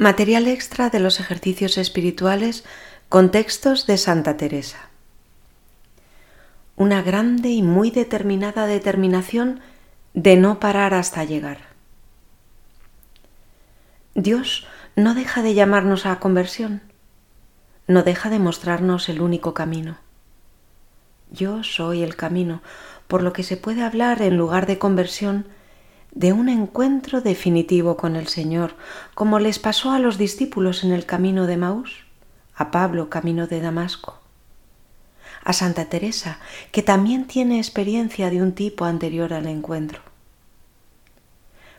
Material extra de los ejercicios espirituales con textos de Santa Teresa. Una grande y muy determinada determinación de no parar hasta llegar. Dios no deja de llamarnos a conversión, no deja de mostrarnos el único camino. Yo soy el camino, por lo que se puede hablar en lugar de conversión de un encuentro definitivo con el Señor, como les pasó a los discípulos en el camino de Maús, a Pablo camino de Damasco, a Santa Teresa, que también tiene experiencia de un tipo anterior al encuentro.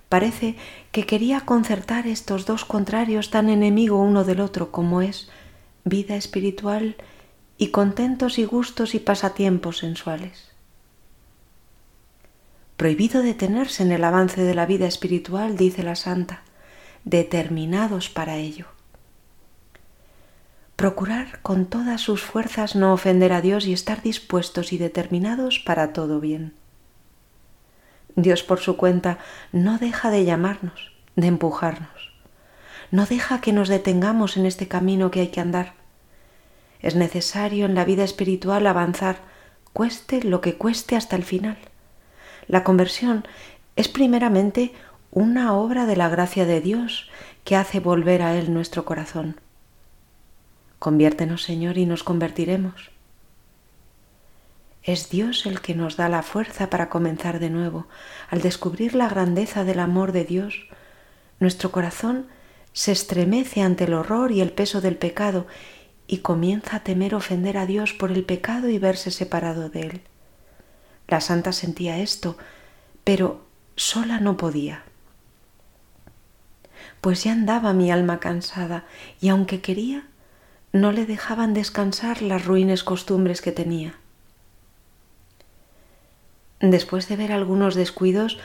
Parece que quería concertar estos dos contrarios tan enemigo uno del otro como es vida espiritual y contentos y gustos y pasatiempos sensuales prohibido detenerse en el avance de la vida espiritual, dice la santa, determinados para ello. Procurar con todas sus fuerzas no ofender a Dios y estar dispuestos y determinados para todo bien. Dios por su cuenta no deja de llamarnos, de empujarnos. No deja que nos detengamos en este camino que hay que andar. Es necesario en la vida espiritual avanzar, cueste lo que cueste hasta el final. La conversión es primeramente una obra de la gracia de Dios que hace volver a Él nuestro corazón. Conviértenos, Señor, y nos convertiremos. Es Dios el que nos da la fuerza para comenzar de nuevo. Al descubrir la grandeza del amor de Dios, nuestro corazón se estremece ante el horror y el peso del pecado y comienza a temer ofender a Dios por el pecado y verse separado de Él. La santa sentía esto, pero sola no podía. Pues ya andaba mi alma cansada y aunque quería, no le dejaban descansar las ruines costumbres que tenía. Después de ver algunos descuidos,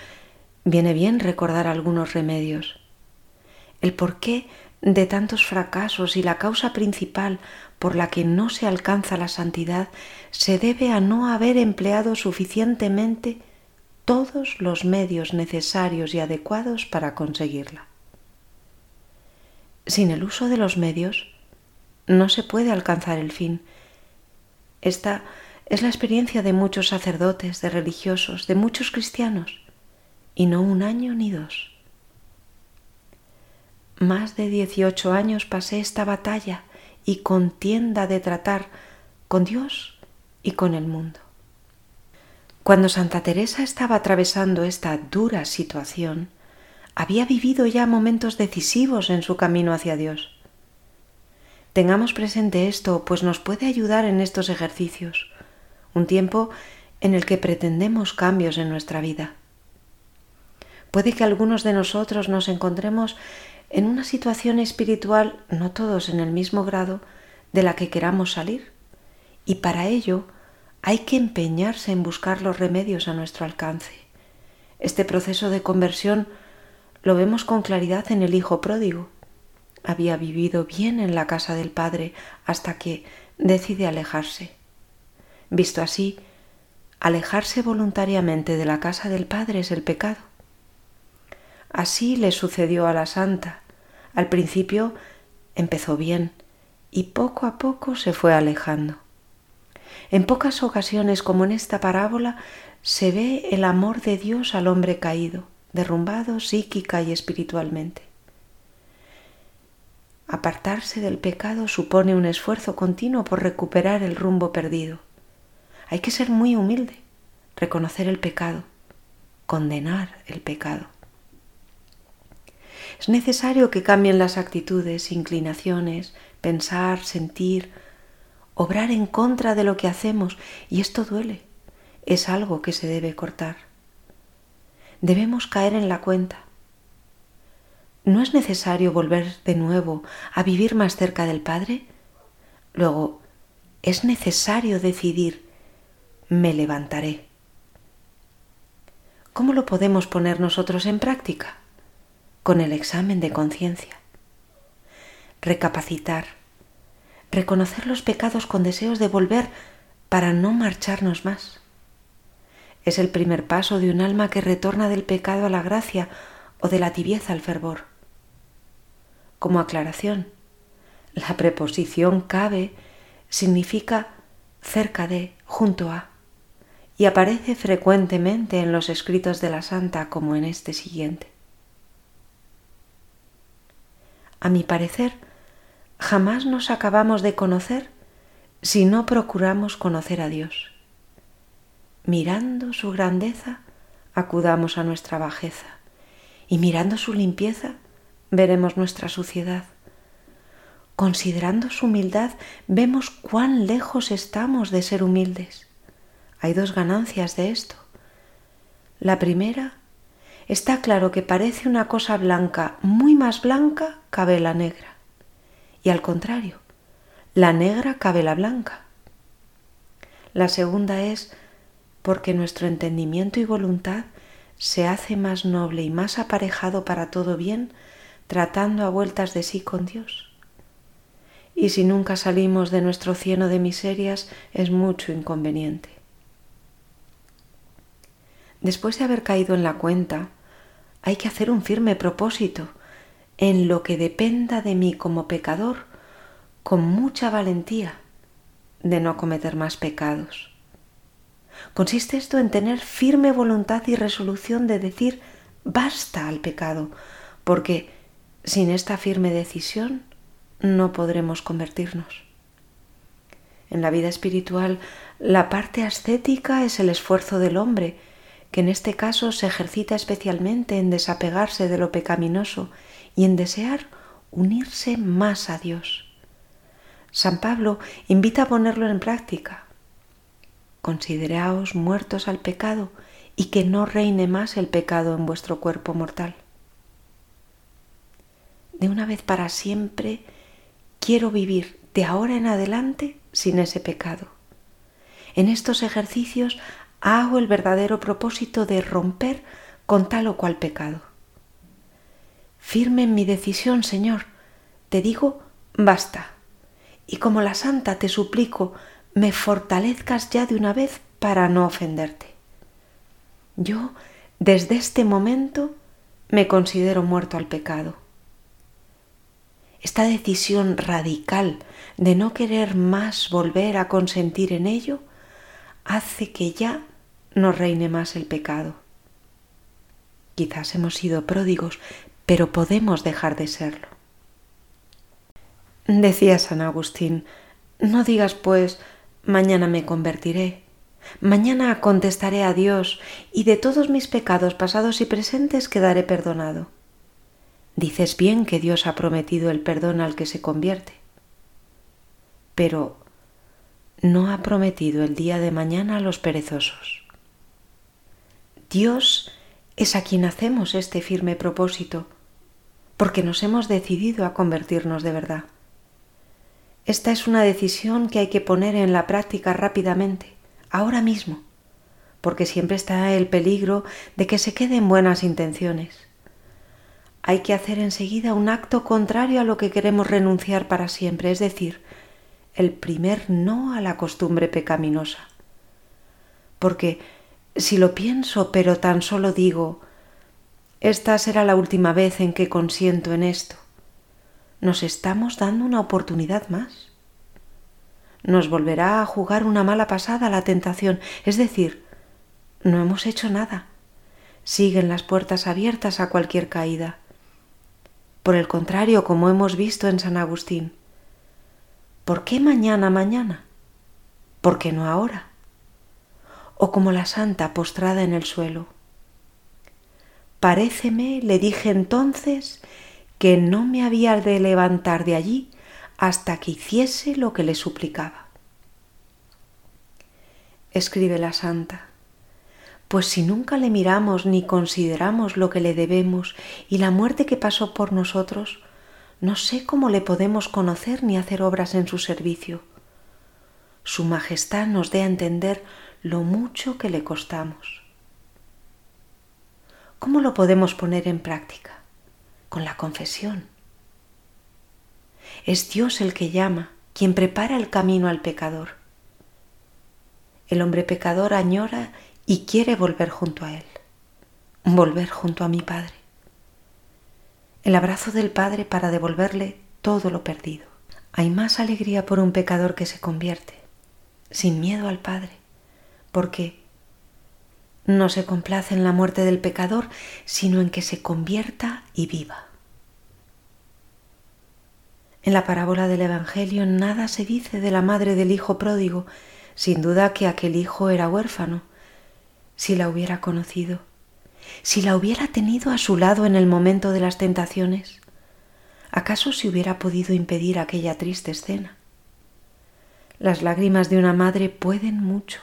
viene bien recordar algunos remedios. El porqué de tantos fracasos y la causa principal por la que no se alcanza la santidad se debe a no haber empleado suficientemente todos los medios necesarios y adecuados para conseguirla. Sin el uso de los medios no se puede alcanzar el fin. Esta es la experiencia de muchos sacerdotes, de religiosos, de muchos cristianos, y no un año ni dos. Más de dieciocho años pasé esta batalla y contienda de tratar con Dios y con el mundo. Cuando Santa Teresa estaba atravesando esta dura situación, había vivido ya momentos decisivos en su camino hacia Dios. Tengamos presente esto, pues nos puede ayudar en estos ejercicios, un tiempo en el que pretendemos cambios en nuestra vida. Puede que algunos de nosotros nos encontremos en una situación espiritual, no todos en el mismo grado, de la que queramos salir. Y para ello hay que empeñarse en buscar los remedios a nuestro alcance. Este proceso de conversión lo vemos con claridad en el Hijo pródigo. Había vivido bien en la casa del Padre hasta que decide alejarse. Visto así, alejarse voluntariamente de la casa del Padre es el pecado. Así le sucedió a la santa. Al principio empezó bien y poco a poco se fue alejando. En pocas ocasiones, como en esta parábola, se ve el amor de Dios al hombre caído, derrumbado psíquica y espiritualmente. Apartarse del pecado supone un esfuerzo continuo por recuperar el rumbo perdido. Hay que ser muy humilde, reconocer el pecado, condenar el pecado. Es necesario que cambien las actitudes, inclinaciones, pensar, sentir, obrar en contra de lo que hacemos y esto duele. Es algo que se debe cortar. Debemos caer en la cuenta. ¿No es necesario volver de nuevo a vivir más cerca del Padre? Luego, es necesario decidir, me levantaré. ¿Cómo lo podemos poner nosotros en práctica? Con el examen de conciencia. Recapacitar, reconocer los pecados con deseos de volver para no marcharnos más. Es el primer paso de un alma que retorna del pecado a la gracia o de la tibieza al fervor. como aclaración. La preposición cabe significa cerca de, junto a, y aparece frecuentemente en los escritos de la santa como en este siguiente. A mi parecer, jamás nos acabamos de conocer si no procuramos conocer a Dios. Mirando su grandeza, acudamos a nuestra bajeza, y mirando su limpieza, veremos nuestra suciedad. Considerando su humildad, vemos cuán lejos estamos de ser humildes. Hay dos ganancias de esto. La primera, está claro que parece una cosa blanca, muy más blanca cabe la negra. Y al contrario, la negra cabe la blanca. La segunda es porque nuestro entendimiento y voluntad se hace más noble y más aparejado para todo bien tratando a vueltas de sí con Dios. Y si nunca salimos de nuestro cieno de miserias es mucho inconveniente. Después de haber caído en la cuenta, hay que hacer un firme propósito en lo que dependa de mí como pecador con mucha valentía de no cometer más pecados. Consiste esto en tener firme voluntad y resolución de decir basta al pecado, porque sin esta firme decisión no podremos convertirnos. En la vida espiritual, la parte ascética es el esfuerzo del hombre, que en este caso se ejercita especialmente en desapegarse de lo pecaminoso y en desear unirse más a Dios. San Pablo invita a ponerlo en práctica. Consideraos muertos al pecado y que no reine más el pecado en vuestro cuerpo mortal. De una vez para siempre quiero vivir de ahora en adelante sin ese pecado. En estos ejercicios hago el verdadero propósito de romper con tal o cual pecado. Firme en mi decisión, Señor, te digo, basta y como la santa te suplico, me fortalezcas ya de una vez para no ofenderte. Yo, desde este momento, me considero muerto al pecado. Esta decisión radical de no querer más volver a consentir en ello hace que ya no reine más el pecado. Quizás hemos sido pródigos, pero podemos dejar de serlo. Decía San Agustín, no digas pues, mañana me convertiré, mañana contestaré a Dios y de todos mis pecados pasados y presentes quedaré perdonado. Dices bien que Dios ha prometido el perdón al que se convierte, pero no ha prometido el día de mañana a los perezosos. Dios es a quien hacemos este firme propósito, porque nos hemos decidido a convertirnos de verdad. Esta es una decisión que hay que poner en la práctica rápidamente, ahora mismo, porque siempre está el peligro de que se queden buenas intenciones. Hay que hacer enseguida un acto contrario a lo que queremos renunciar para siempre, es decir, el primer no a la costumbre pecaminosa. Porque si lo pienso, pero tan solo digo, esta será la última vez en que consiento en esto, nos estamos dando una oportunidad más. Nos volverá a jugar una mala pasada la tentación, es decir, no hemos hecho nada. Siguen las puertas abiertas a cualquier caída. Por el contrario, como hemos visto en San Agustín, ¿por qué mañana, mañana? ¿Por qué no ahora? O como la santa postrada en el suelo. Paréceme, le dije entonces, que no me había de levantar de allí hasta que hiciese lo que le suplicaba. Escribe la santa, pues si nunca le miramos ni consideramos lo que le debemos y la muerte que pasó por nosotros, no sé cómo le podemos conocer ni hacer obras en su servicio. Su Majestad nos dé a entender lo mucho que le costamos. ¿Cómo lo podemos poner en práctica? con la confesión. Es Dios el que llama, quien prepara el camino al pecador. El hombre pecador añora y quiere volver junto a Él, volver junto a mi Padre. El abrazo del Padre para devolverle todo lo perdido. Hay más alegría por un pecador que se convierte, sin miedo al Padre, porque no se complace en la muerte del pecador, sino en que se convierta y viva. En la parábola del Evangelio nada se dice de la madre del hijo pródigo, sin duda que aquel hijo era huérfano. Si la hubiera conocido, si la hubiera tenido a su lado en el momento de las tentaciones, ¿acaso se hubiera podido impedir aquella triste escena? Las lágrimas de una madre pueden mucho.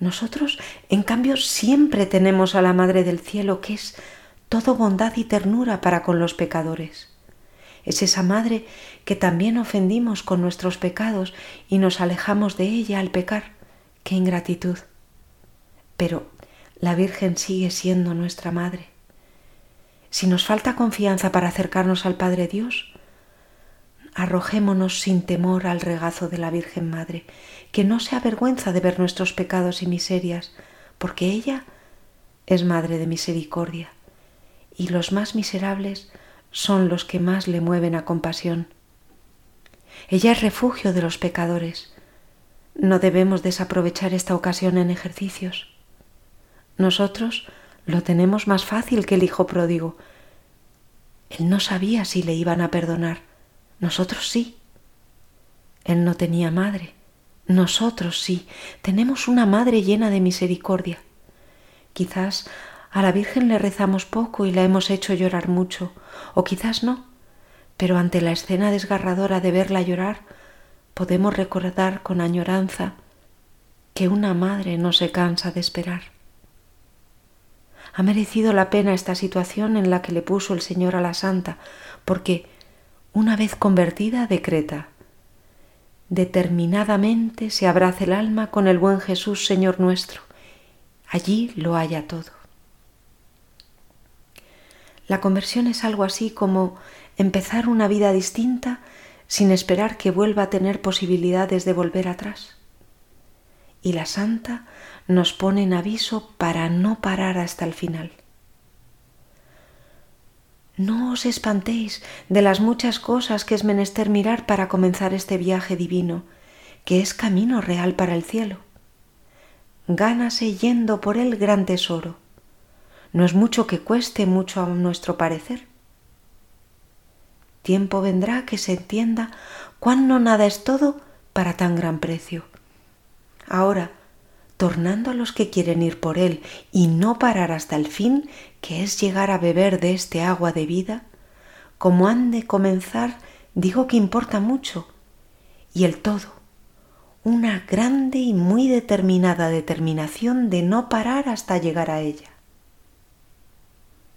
Nosotros, en cambio, siempre tenemos a la Madre del Cielo, que es todo bondad y ternura para con los pecadores. Es esa madre que también ofendimos con nuestros pecados y nos alejamos de ella al pecar. ¡Qué ingratitud! Pero la Virgen sigue siendo nuestra madre. Si nos falta confianza para acercarnos al Padre Dios, arrojémonos sin temor al regazo de la Virgen Madre, que no se avergüenza de ver nuestros pecados y miserias, porque ella es Madre de Misericordia, y los más miserables son los que más le mueven a compasión. Ella es refugio de los pecadores. No debemos desaprovechar esta ocasión en ejercicios. Nosotros lo tenemos más fácil que el hijo pródigo. Él no sabía si le iban a perdonar. Nosotros sí. Él no tenía madre. Nosotros sí. Tenemos una madre llena de misericordia. Quizás a la Virgen le rezamos poco y la hemos hecho llorar mucho, o quizás no, pero ante la escena desgarradora de verla llorar, podemos recordar con añoranza que una madre no se cansa de esperar. Ha merecido la pena esta situación en la que le puso el Señor a la Santa, porque, una vez convertida, decreta, determinadamente se abraza el alma con el buen Jesús, Señor nuestro, allí lo haya todo. La conversión es algo así como empezar una vida distinta sin esperar que vuelva a tener posibilidades de volver atrás. Y la santa nos pone en aviso para no parar hasta el final. No os espantéis de las muchas cosas que es menester mirar para comenzar este viaje divino, que es camino real para el cielo. Gánase yendo por él gran tesoro no es mucho que cueste mucho a nuestro parecer. Tiempo vendrá que se entienda cuán no nada es todo para tan gran precio. Ahora, tornando a los que quieren ir por él y no parar hasta el fin, que es llegar a beber de este agua de vida, como han de comenzar, digo que importa mucho, y el todo, una grande y muy determinada determinación de no parar hasta llegar a ella.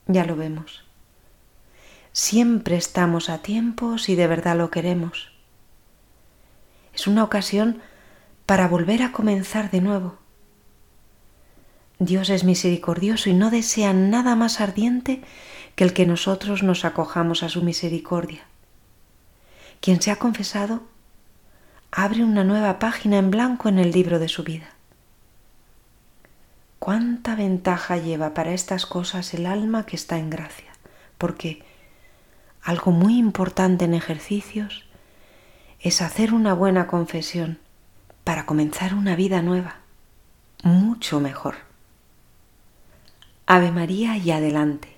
Ya lo vemos. Siempre estamos a tiempo si de verdad lo queremos. Es una ocasión para volver a comenzar de nuevo. Dios es misericordioso y no desea nada más ardiente que el que nosotros nos acojamos a su misericordia. Quien se ha confesado abre una nueva página en blanco en el libro de su vida. Cuánta ventaja lleva para estas cosas el alma que está en gracia, porque algo muy importante en ejercicios es hacer una buena confesión para comenzar una vida nueva, mucho mejor. Ave María y adelante.